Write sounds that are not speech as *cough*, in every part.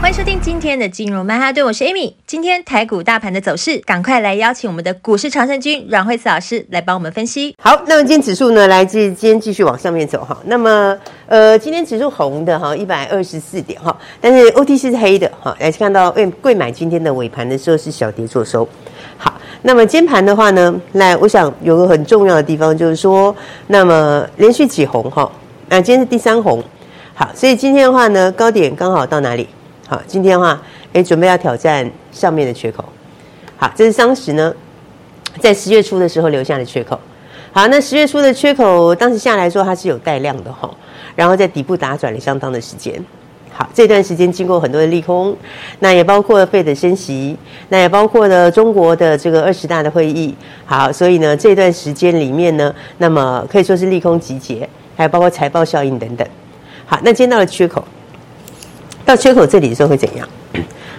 欢迎收听今天的金融曼哈顿，我是 Amy。今天台股大盘的走势，赶快来邀请我们的股市常胜军阮惠慈老师来帮我们分析。好，那么今天指数呢，来自今天继续往上面走哈。那么呃，今天指数红的哈，一百二十四点哈，但是 OTC 是黑的哈。来看到贵柜买今天的尾盘的时候是小跌做收。好，那么今盘的话呢，来我想有个很重要的地方就是说，那么连续几红哈，那今天是第三红。好，所以今天的话呢，高点刚好到哪里？好，今天的话，哎，准备要挑战上面的缺口。好，这是当时呢，在十月初的时候留下的缺口。好，那十月初的缺口，当时下来说它是有带量的哈，然后在底部打转了相当的时间。好，这段时间经过很多的利空，那也包括了费的升息，那也包括了中国的这个二十大的会议。好，所以呢，这段时间里面呢，那么可以说是利空集结，还有包括财报效应等等。好，那今天到了缺口。到缺口这里的时候会怎样？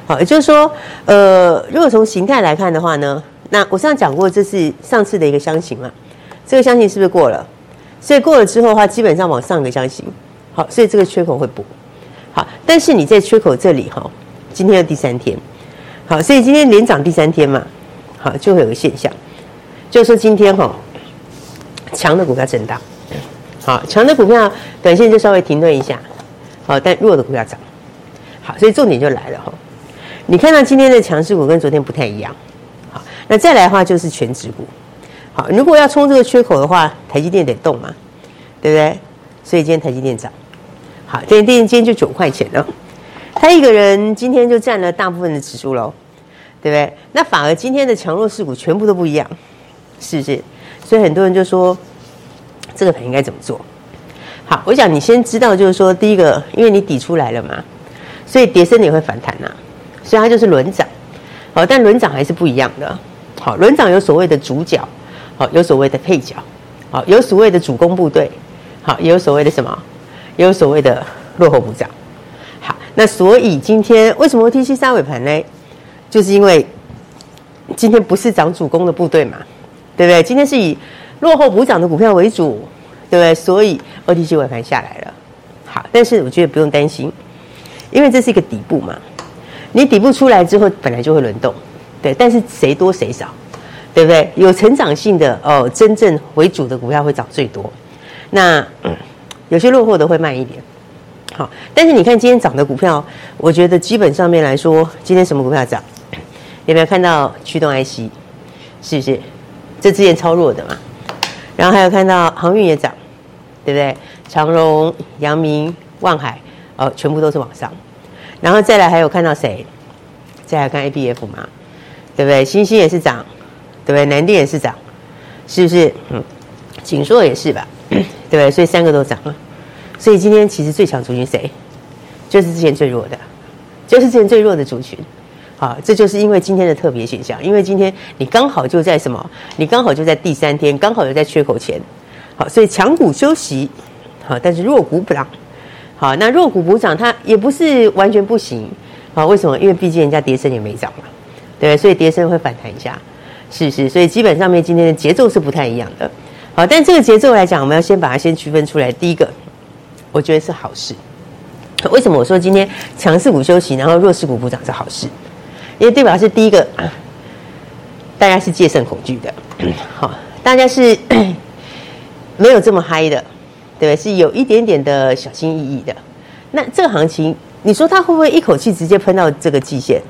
好，也就是说，呃，如果从形态来看的话呢，那我上次讲过，这是上次的一个箱型嘛，这个箱型是不是过了？所以过了之后的话，基本上往上一个箱型，好，所以这个缺口会补。好，但是你在缺口这里哈，今天的第三天，好，所以今天连涨第三天嘛，好，就会有个现象，就是说今天哈，强的股票震荡，好，强的股票短线就稍微停顿一下，好，但弱的股票涨。好，所以重点就来了哈，你看到今天的强势股跟昨天不太一样，好，那再来的话就是权值股，好，如果要冲这个缺口的话，台积电得动嘛，对不对？所以今天台积电涨，好，台积电今天就九块钱了，他一个人今天就占了大部分的指数喽，对不对？那反而今天的强弱势股全部都不一样，是不是？所以很多人就说这个盘应该怎么做？好，我想你先知道就是说，第一个，因为你底出来了嘛。所以跌升也会反弹呐、所以它就是轮涨，好，但轮涨还是不一样的。好，轮涨有所谓的主角，好，有所谓的配角，好，有所谓的主攻部队，好，也有所谓的什么，也有所谓的落后补涨。好，那所以今天为什么 OTC 三尾盘呢？就是因为今天不是涨主攻的部队嘛，对不对？今天是以落后补涨的股票为主，对不对？所以 OTC 尾盘下来了。好，但是我觉得不用担心。因为这是一个底部嘛，你底部出来之后，本来就会轮动，对。但是谁多谁少，对不对？有成长性的哦，真正为主的股票会涨最多。那、嗯、有些落后的会慢一点。好，但是你看今天涨的股票，我觉得基本上面来说，今天什么股票涨？有没有看到驱动 IC？是不是？这之前超弱的嘛。然后还有看到航运也涨，对不对？长荣、阳明、望海。哦，全部都是往上，然后再来还有看到谁？再来看 ABF 嘛，对不对？星星也是涨，对不对？南电也是涨，是不是？嗯，景硕也是吧，*clears throat* 对不对？所以三个都涨了。所以今天其实最强族群谁？就是之前最弱的，就是之前最弱的族群。好，这就是因为今天的特别现象，因为今天你刚好就在什么？你刚好就在第三天，刚好就在缺口前。好，所以强股休息，好，但是弱股不涨。好，那弱股补涨，它也不是完全不行。好，为什么？因为毕竟人家跌升也没涨嘛，对，所以跌升会反弹一下，是是。所以基本上面今天的节奏是不太一样的。好，但这个节奏来讲，我们要先把它先区分出来。第一个，我觉得是好事。为什么我说今天强势股休息，然后弱势股补涨是好事？因为代表是第一个，大家是戒慎恐惧的。好，大家是 *coughs* 没有这么嗨的。对，是有一点点的小心翼翼的。那这个行情，你说它会不会一口气直接喷到这个季线？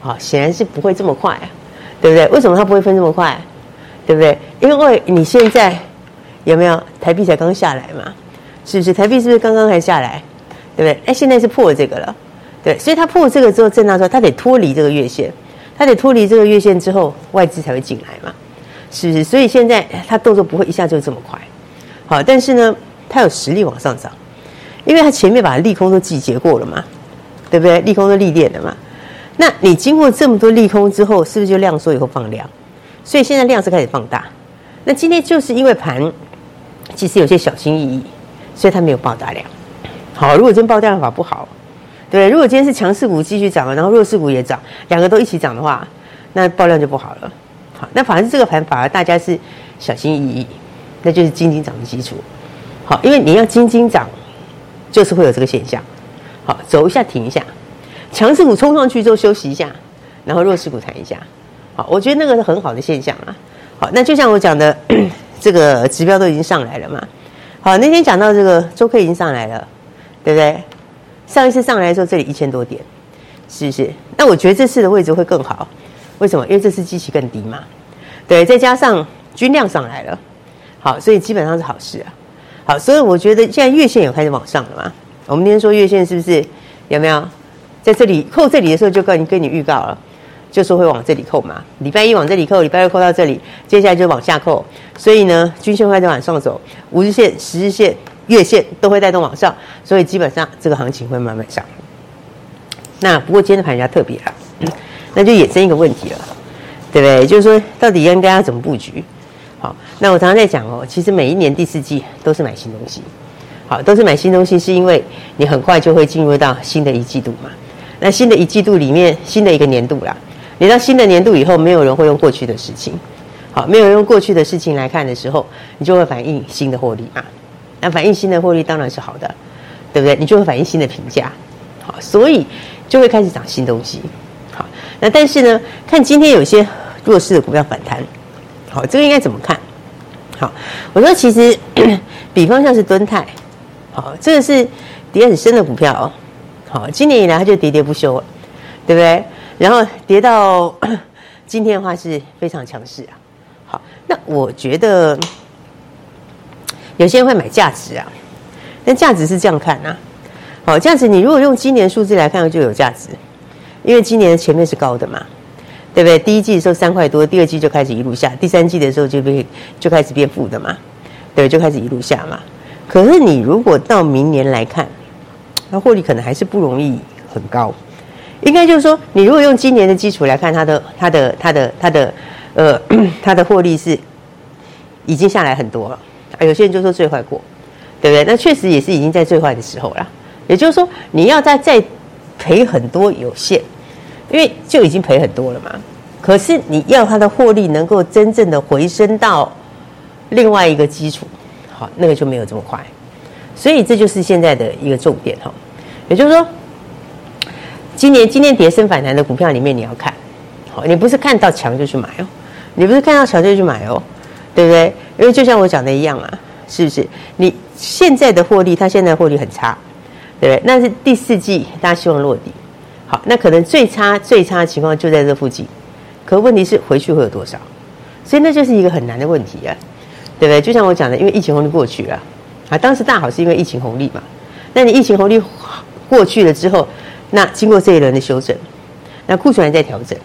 好，显然是不会这么快啊，对不对？为什么它不会喷这么快？对不对？因为你现在有没有台币才刚下来嘛？是不是？台币是不是刚刚才下来？对不对？哎，现在是破了这个了，对，所以它破了这个之后震荡之后，它得脱离这个月线，它得脱离这个月线之后，外资才会进来嘛？是不是？所以现在它动作不会一下就这么快。好，但是呢？它有实力往上涨，因为它前面把利空都集结过了嘛，对不对？利空都历练了嘛。那你经过这么多利空之后，是不是就量缩以后放量？所以现在量是开始放大。那今天就是因为盘其实有些小心翼翼，所以它没有爆大量。好，如果今天爆大量法不好，对，如果今天是强势股继续涨，然后弱势股也涨，两个都一起涨的话，那爆量就不好了。好，那反而是这个盘反而大家是小心翼翼，那就是惊惊涨的基础。好，因为你要斤斤涨，就是会有这个现象。好，走一下停一下。强势股冲上去之后休息一下，然后弱势股弹一下，好，我觉得那个是很好的现象啊。好，那就像我讲的，*coughs* 这个指标都已经上来了嘛。好，那天讲到这个周 K 已经上来了，对不对？上一次上来的时候这里一千多点，是不是？那我觉得这次的位置会更好，为什么？因为这次基期更低嘛。对，再加上均量上来了，好，所以基本上是好事啊。好，所以我觉得现在月线有开始往上了嘛。我们今天说月线是不是有没有？在这里扣这里的时候，就跟你跟你预告了，就说会往这里扣嘛。礼拜一往这里扣，礼拜二扣到这里，接下来就往下扣。所以呢，均线会在往上走，五日线、十日线、月线都会带动往上，所以基本上这个行情会慢慢上。那不过今天的盘比较特别了，那就衍生一个问题了，对不对？就是说到底应该要怎么布局？好，那我常常在讲哦，其实每一年第四季都是买新东西，好，都是买新东西，是因为你很快就会进入到新的一季度嘛。那新的一季度里面，新的一个年度啦，你到新的年度以后，没有人会用过去的事情，好，没有人用过去的事情来看的时候，你就会反映新的获利嘛。那反映新的获利当然是好的，对不对？你就会反映新的评价，好，所以就会开始涨新东西，好。那但是呢，看今天有些弱势的股票反弹，好，这个应该怎么看？好，我说其实，*coughs* 比方像是敦泰，好，这个是跌很深的股票哦。好，今年以来它就跌跌不休了，对不对？然后跌到 *coughs* 今天的话是非常强势啊。好，那我觉得 *coughs* 有些人会买价值啊，但价值是这样看啊。好，价值你如果用今年数字来看就有价值，因为今年前面是高的嘛，对不对？第一季的时候三块多，第二季就开始一路下，第三季的时候就被就开始变负的嘛，对，就开始一路下嘛。可是你如果到明年来看，那获利可能还是不容易很高，应该就是说，你如果用今年的基础来看，它的、它的、它的、它的，呃，*clears throat* 它的获利是已经下来很多了。有些人就说最坏过，对不对？那确实也是已经在最坏的时候了。也就是说，你要再再赔很多有限，因为就已经赔很多了嘛。可是你要它的获利能够真正的回升到另外一个基础，好，那个就没有这么快。所以这就是现在的一个重点哈，也就是说，今年今天跌升反弹的股票里面你要看，好，你不是看到强就去买哦，你不是看到强就去买哦，对不对？因为就像我讲的一样啊，是不是？你现在的获利，它现在获利很差，对不对？那是第四季大家希望落地，好，那可能最差最差的情况就在这附近，可问题是回去会有多少？所以那就是一个很难的问题啊，对不对？就像我讲的，因为疫情红利过去了。啊，当时大好是因为疫情红利嘛，那你疫情红利 *laughs* 过去了之后，那经过这一轮的修正，那库存还在调整，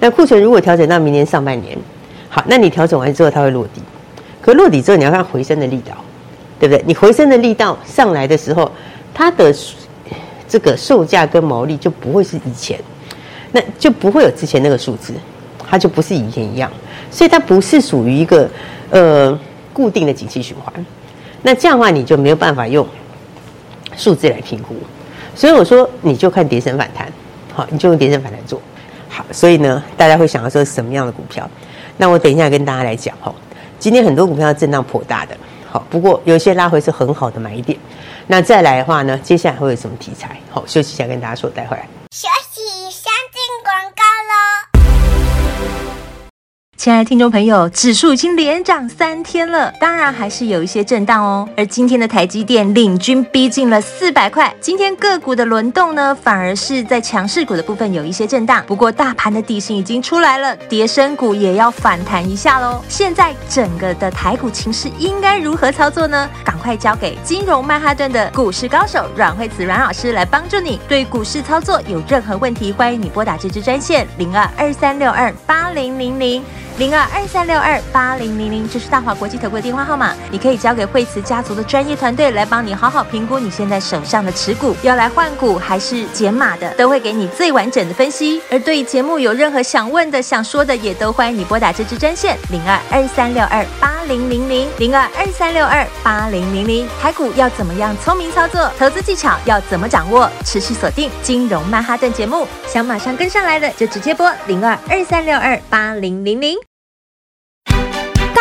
那库存如果调整到明年上半年，好，那你调整完之后它会落地，可落地之后你要看回升的力道，对不对？你回升的力道上来的时候，它的这个售价跟毛利就不会是以前，那就不会有之前那个数字，它就不是以前一样，所以它不是属于一个呃固定的景气循环。那这样的话，你就没有办法用数字来评估，所以我说你就看跌升反弹，好，你就用跌升反弹做好。所以呢，大家会想要说什么样的股票？那我等一下跟大家来讲哈。今天很多股票震荡颇大的，好，不过有些拉回是很好的买点。那再来的话呢，接下来会有什么题材？好，休息一下跟大家说，待会儿来。休息，亲爱的听众朋友，指数已经连涨三天了，当然还是有一些震荡哦。而今天的台积电领军逼近了四百块，今天个股的轮动呢，反而是在强势股的部分有一些震荡。不过大盘的底薪已经出来了，跌升股也要反弹一下喽。现在整个的台股情势应该如何操作呢？赶快交给金融曼哈顿的股市高手阮慧慈阮老师来帮助你。对股市操作有任何问题，欢迎你拨打这支专线零二二三六二八零零零。零二二三六二八零零零，这是大华国际投顾的电话号码，你可以交给惠慈家族的专业团队来帮你好好评估你现在手上的持股，要来换股还是减码的，都会给你最完整的分析。而对于节目有任何想问的、想说的，也都欢迎你拨打这支专线零二二三六二八零零零零二二三六二八零零零。台股要怎么样聪明操作？投资技巧要怎么掌握？持续锁定金融曼哈顿节目，想马上跟上来的就直接拨零二二三六二八零零零。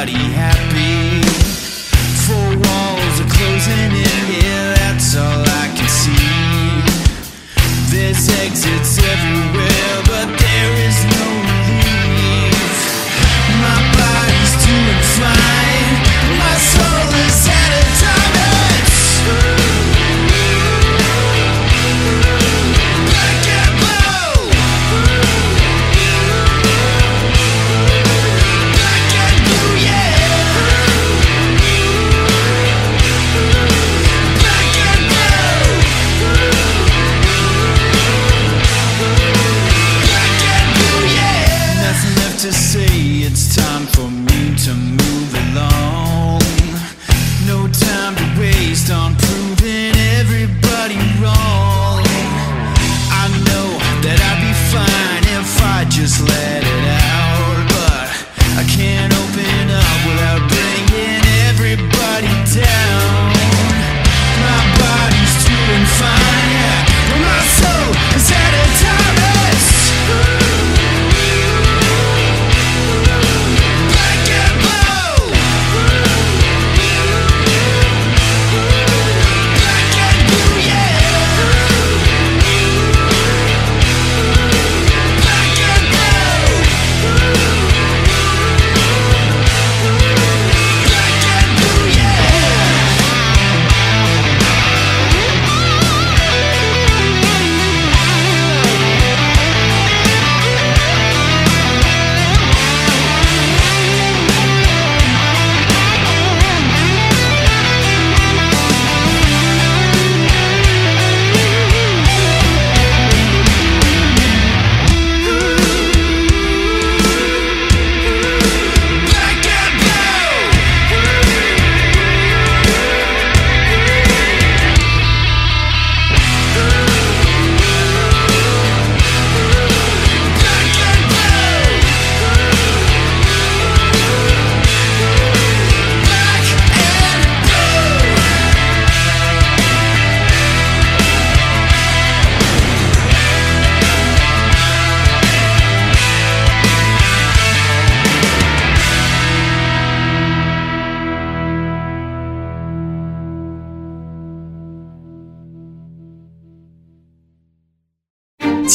everybody happy.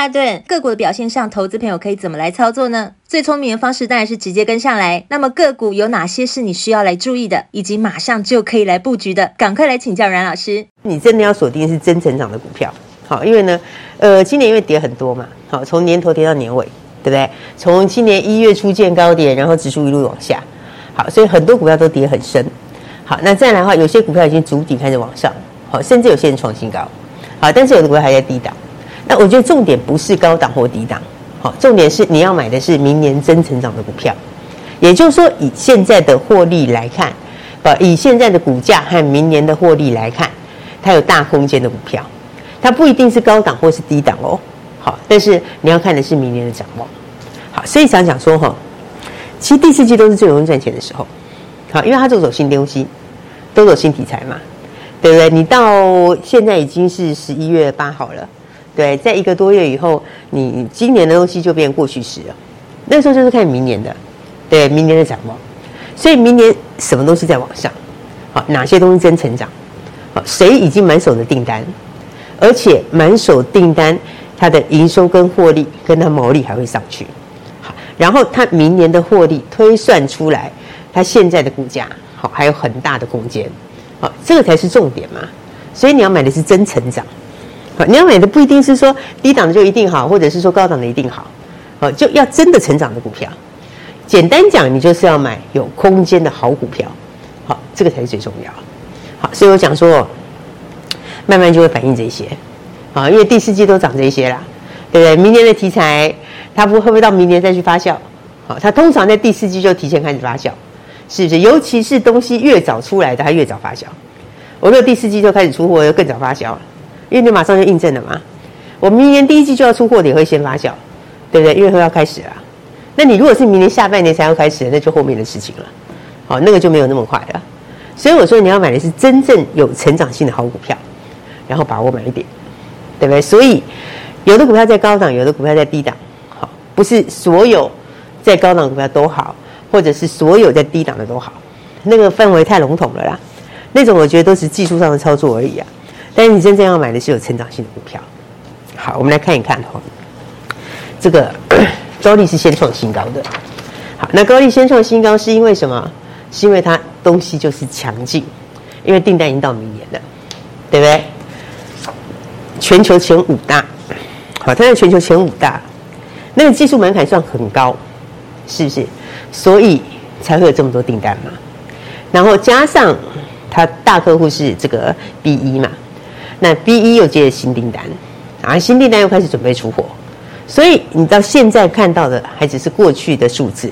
哈顿个股的表现上，投资朋友可以怎么来操作呢？最聪明的方式当然是直接跟上来。那么个股有哪些是你需要来注意的，以及马上就可以来布局的？赶快来请教阮老师。你真的要锁定是真成长的股票，好，因为呢，呃，今年因为跌很多嘛，好，从年头跌到年尾，对不对？从今年一月初见高点，然后指数一路往下，好，所以很多股票都跌很深。好，那再来的话，有些股票已经筑底开始往上，好，甚至有些人创新高。好，但是有的股票还在低档。那我觉得重点不是高档或低档，好，重点是你要买的是明年真成长的股票。也就是说，以现在的获利来看，呃，以现在的股价和明年的获利来看，它有大空间的股票，它不一定是高档或是低档哦。好，但是你要看的是明年的展望。好，所以想讲说哈，其实第四季都是最容易赚钱的时候。好，因为它都走新东西，都走新题材嘛。对不对？你到现在已经是十一月八号了，对，在一个多月以后，你今年的东西就变过去式了。那时候就是看明年的，对，明年的展望。所以明年什么东西在往上？好，哪些东西真成长？好，谁已经满手的订单？而且满手订单，它的营收跟获利跟它毛利还会上去。好，然后它明年的获利推算出来，它现在的股价好还有很大的空间。好，这个才是重点嘛，所以你要买的是真成长。你要买的不一定是说低档的就一定好，或者是说高档的一定好，好，就要真的成长的股票。简单讲，你就是要买有空间的好股票。好，这个才是最重要。好，所以我讲说，慢慢就会反映这些。啊，因为第四季都涨这些啦，对不对？明年的题材，它不会不会到明年再去发酵？好，它通常在第四季就提前开始发酵。是不是？尤其是东西越早出来的，它越早发酵。我如果第四季就开始出货，就更早发酵了，因为你马上就印证了嘛。我明年第一季就要出货的，也会先发酵，对不对？因为会要开始了。那你如果是明年下半年才要开始，那就后面的事情了。好，那个就没有那么快了。所以我说你要买的是真正有成长性的好股票，然后把握买一点，对不对？所以有的股票在高档，有的股票在低档，好，不是所有在高档股票都好。或者是所有在低档的都好，那个范围太笼统了啦。那种我觉得都是技术上的操作而已啊。但是你真正要买的是有成长性的股票。好，我们来看一看哈，这个 *coughs* 高力是先创新高的。好，那高力先创新高是因为什么？是因为它东西就是强劲，因为订单已经到明年了，对不对？全球前五大，好，它在全球前五大，那个技术门槛算很高，是不是？所以才会有这么多订单嘛，然后加上它大客户是这个 B 一嘛，那 BE 又接了新订单，啊，新订单又开始准备出货，所以你到现在看到的还只是过去的数字，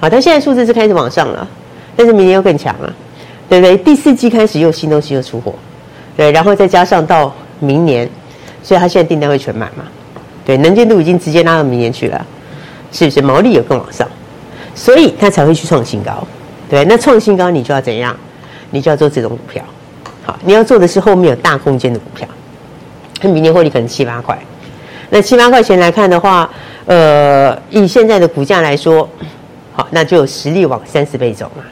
好，它现在数字是开始往上了，但是明年又更强了，对不对？第四季开始又新东西又出货，对，然后再加上到明年，所以它现在订单会全满嘛，对，能见度已经直接拉到明年去了，是不是？毛利也更往上。所以他才会去创新高，对，那创新高你就要怎样？你就要做这种股票，你要做的是后面有大空间的股票，那明年获利可能七八块，那七八块钱来看的话，呃，以现在的股价来说，好，那就有实力往三十倍走嘛。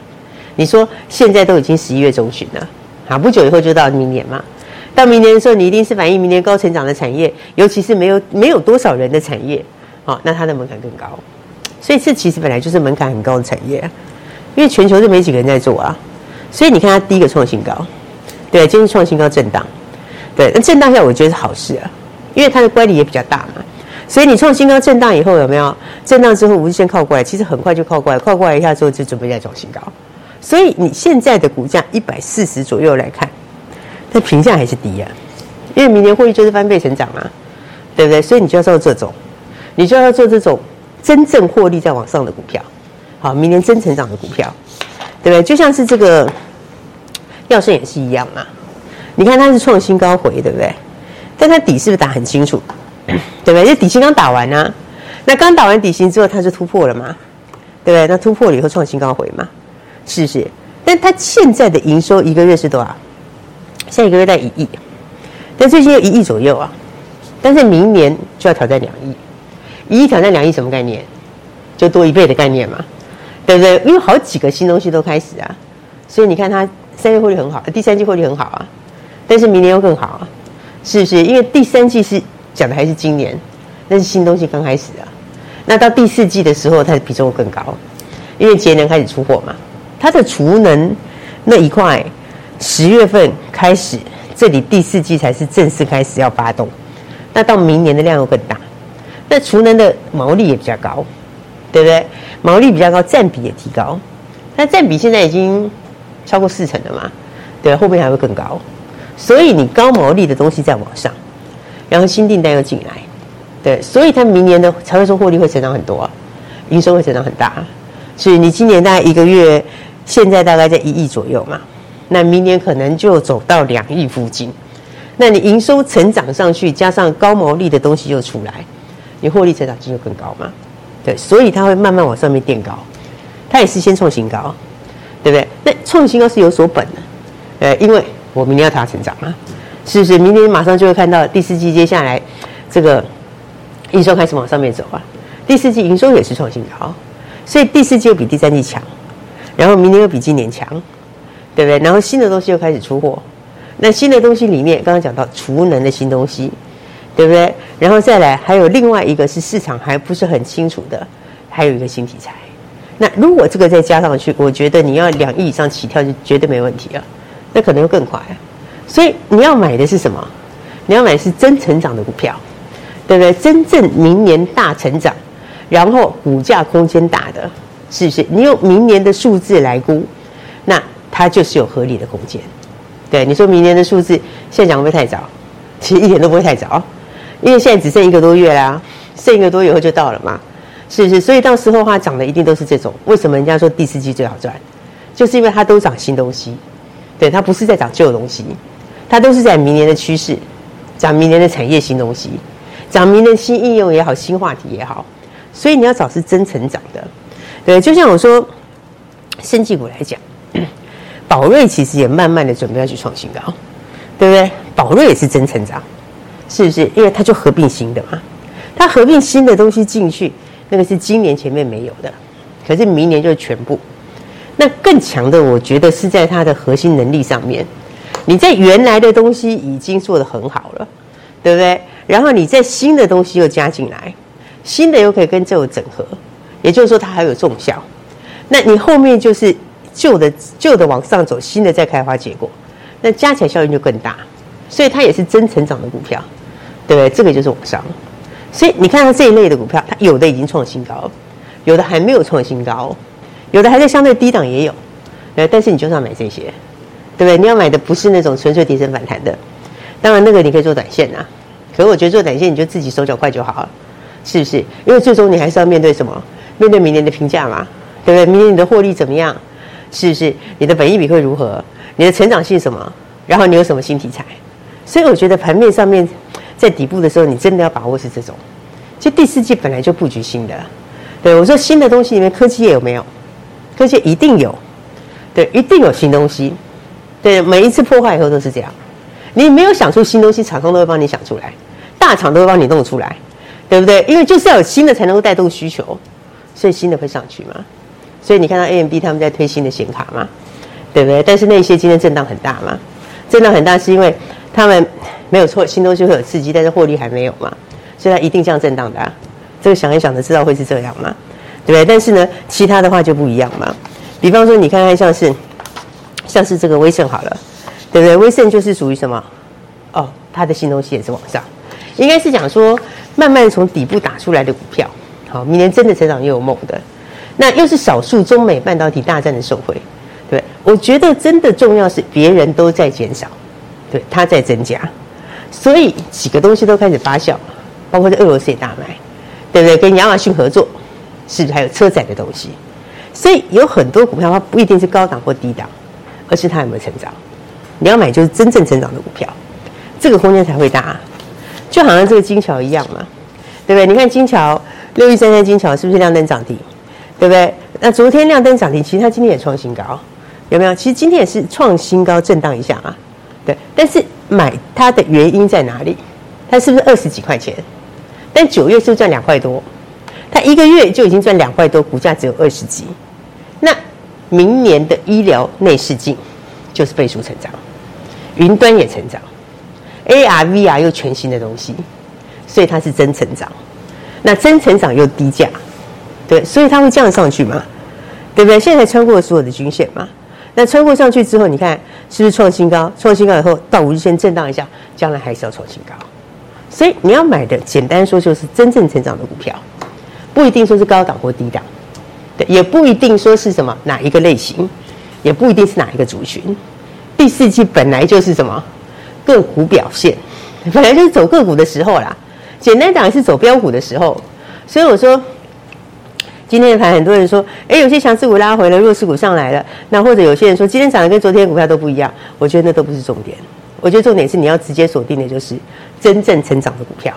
你说现在都已经十一月中旬了，啊，不久以后就到明年嘛，到明年的时候，你一定是反映明年高成长的产业，尤其是没有没有多少人的产业，好，那它的门槛更高。所以这其实本来就是门槛很高的产业，因为全球是没几个人在做啊。所以你看它第一个创新高，对，今天创新高震荡，对，那震荡下我觉得是好事啊，因为它的乖离也比较大嘛。所以你创新高震荡以后有没有震荡之后无限靠过来？其实很快就靠过来，靠过来一下之后就准备再创新高。所以你现在的股价一百四十左右来看，它评价还是低啊，因为明年获利就是翻倍成长嘛，对不对？所以你就要做这种，你就要做这种。真正获利在往上的股票，好，明年真成长的股票，对不对？就像是这个耀盛也是一样嘛。你看它是创新高回，对不对？但它底是不是打很清楚？*clears throat* 对不对？这底薪刚打完啊，那刚打完底薪之后，它就突破了嘛，对不对？那突破了以后创新高回嘛，是不是？但它现在的营收一个月是多少？下一个月在一亿，但最近有一亿左右啊，但是明年就要挑战两亿。一亿挑战两亿什么概念？就多一倍的概念嘛，对不对？因为好几个新东西都开始啊，所以你看它三月获利很好，第三季获利很好啊，但是明年又更好啊，是不是？因为第三季是讲的还是今年，那是新东西刚开始啊。那到第四季的时候，它的比重更高，因为节能开始出货嘛。它的储能那一块，十月份开始，这里第四季才是正式开始要发动。那到明年的量又更大，那储能的毛利也比较高，对不对？毛利比较高，占比也提高。那占比现在已经超过四成的嘛？对，后面还会更高。所以你高毛利的东西在往上，然后新订单又进来。对，所以它明年的才会说获利会成长很多，营收会成长很大。所以你今年大概一个月，现在大概在一亿左右嘛，那明年可能就走到两亿附近。那你营收成长上去，加上高毛利的东西又出来，你获利成长性就更高嘛。对，所以它会慢慢往上面垫高，它也是先创新高，对不对？那创新高是有所本的，呃，因为我明年要它成长嘛，是不是？明年马上就会看到第四季接下来这个。营收开始往上面走啊，第四季营收也是创新高，所以第四季又比第三季强，然后明年又比今年强，对不对？然后新的东西又开始出货，那新的东西里面刚刚讲到储能的新东西，对不对？然后再来还有另外一个是市场还不是很清楚的，还有一个新题材。那如果这个再加上去，我觉得你要两亿以上起跳就绝对没问题了，那可能会更快。所以你要买的是什么？你要买的是真成长的股票。对不对？真正明年大成长，然后股价空间大的，是不是？你用明年的数字来估，那它就是有合理的空间。对，你说明年的数字，现在讲会不会太早？其实一点都不会太早，因为现在只剩一个多月啦，剩一个多月后就到了嘛，是是？所以到时候的话，涨的一定都是这种。为什么人家说第四季最好赚？就是因为它都涨新东西，对，它不是在涨旧东西，它都是在明年的趋势，涨明年的产业新东西。讲明年新应用也好，新话题也好，所以你要找是真成长的，对，就像我说，生技股来讲，*coughs* 宝瑞其实也慢慢的准备要去创新高，对不对？宝瑞也是真成长，是不是？因为它就合并新的嘛，它合并新的东西进去，那个是今年前面没有的，可是明年就是全部。那更强的，我觉得是在它的核心能力上面，你在原来的东西已经做得很好了，对不对？然后你在新的东西又加进来，新的又可以跟旧整合，也就是说它还有重效。那你后面就是旧的旧的往上走，新的再开花结果，那加起来效应就更大。所以它也是真成长的股票，对不对？这个就是往上。所以你看到这一类的股票，它有的已经创新高，有的还没有创新高，有的还在相对低档也有。呃，但是你就是要买这些，对不对？你要买的不是那种纯粹跌升反弹的，当然那个你可以做短线啊。可是我觉得做短线你就自己手脚快就好了，是不是？因为最终你还是要面对什么？面对明年的评价嘛，对不对？明年你的获利怎么样？是不是？你的本益比会如何？你的成长性什么？然后你有什么新题材？所以我觉得盘面上面在底部的时候，你真的要把握是这种。其实第四季本来就布局新的，对，我说新的东西里面科技业有没有？科技一定有，对，一定有新东西。对，每一次破坏以后都是这样。你没有想出新东西，厂商都会帮你想出来。大厂都会帮你弄出来，对不对？因为就是要有新的才能够带动需求，所以新的会上去嘛。所以你看到 AMD 他们在推新的显卡嘛，对不对？但是那些今天震荡很大嘛，震荡很大是因为他们没有错，新东西会有刺激，但是获利还没有嘛，所以它一定这样震荡的啊。这个想一想就知道会是这样嘛，对不对？但是呢，其他的话就不一样嘛。比方说，你看看像是像是这个威盛好了，对不对？威盛就是属于什么？哦，它的新东西也是往上。应该是讲说，慢慢从底部打出来的股票，好，明年真的成长又有梦的，那又是少数中美半导体大战的受惠，对，我觉得真的重要是别人都在减少，对，它在增加，所以几个东西都开始发酵，包括在俄罗斯也大卖，对不对？跟亚马逊合作，是不是还有车载的东西？所以有很多股票它不一定是高档或低档，而是它有没有成长。你要买就是真正成长的股票，这个空间才会大。就好像这个金桥一样嘛，对不对？你看金桥六一三三金桥是不是亮灯涨停？对不对？那昨天亮灯涨停，其实它今天也创新高，有没有？其实今天也是创新高，震荡一下啊。对，但是买它的原因在哪里？它是不是二十几块钱？但九月是不是赚两块多？它一个月就已经赚两块多，股价只有二十几。那明年的医疗内视镜就是倍数成长，云端也成长。AR、VR 又全新的东西，所以它是真成长，那真成长又低价，对，所以它会降上去嘛，对不对？现在穿过所有的均线嘛，那穿过上去之后，你看是不是创新高？创新高以后到五日线震荡一下，将来还是要创新高。所以你要买的，简单说就是真正成长的股票，不一定说是高档或低档，对，也不一定说是什么哪一个类型，也不一定是哪一个族群。第四季本来就是什么个股表现，本来就是走个股的时候啦。简单讲是走标股的时候，所以我说今天的盘，很多人说，哎，有些强势股拉回了，弱势股上来了。那或者有些人说，今天涨的跟昨天股票都不一样。我觉得那都不是重点，我觉得重点是你要直接锁定的就是真正成长的股票，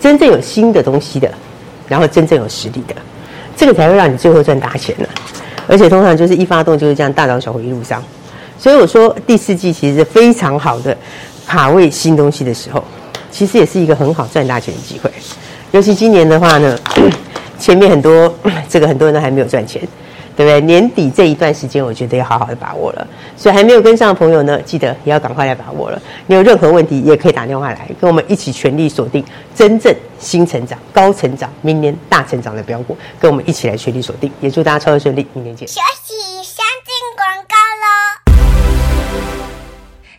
真正有新的东西的，然后真正有实力的，这个才会让你最后赚大钱呢。而且通常就是一发动就是这样大涨小回一路上。所以我说第四季其实是非常好的卡位新东西的时候，其实也是一个很好赚大钱的机会。尤其今年的话呢，*clears throat* 前面很多 *clears throat* 这个很多人都还没有赚钱，对不对？年底这一段时间，我觉得要好好的把握了。所以还没有跟上的朋友呢，记得也要赶快来把握了。你有任何问题也可以打电话来，跟我们一起全力锁定真正新成长、高成长、明年大成长的标股，跟我们一起来全力锁定。也祝大家超越顺利，明年见。休息，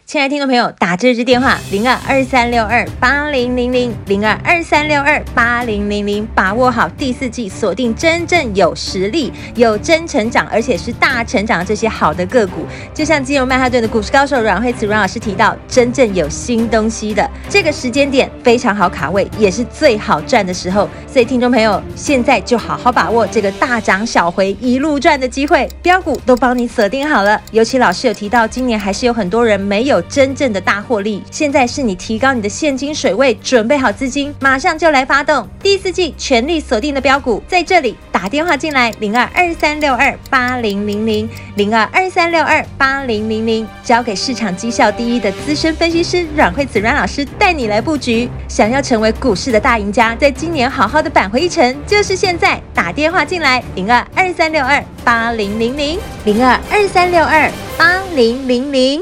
亲爱的听众朋友，打这支电话零二二三六二八零零零零二二三六二八零零零，把握好第四季，锁定真正有实力、有真成长，而且是大成长的这些好的个股。就像金融曼哈顿的股市高手阮慧慈阮老师提到，真正有新东西的这个时间点非常好卡位，也是最好赚的时候。所以听众朋友，现在就好好把握这个大涨小回一路赚的机会，标股都帮你锁定好了。尤其老师有提到，今年还是有很多人没有。真正的大获利，现在是你提高你的现金水位，准备好资金，马上就来发动第四季全力锁定的标股，在这里打电话进来零二二三六二八零零零零二二三六二八零零零，交给市场绩效第一的资深分析师阮慧子阮老师带你来布局。想要成为股市的大赢家，在今年好好的扳回一城，就是现在打电话进来零二二三六二八零零零零二二三六二八零零零。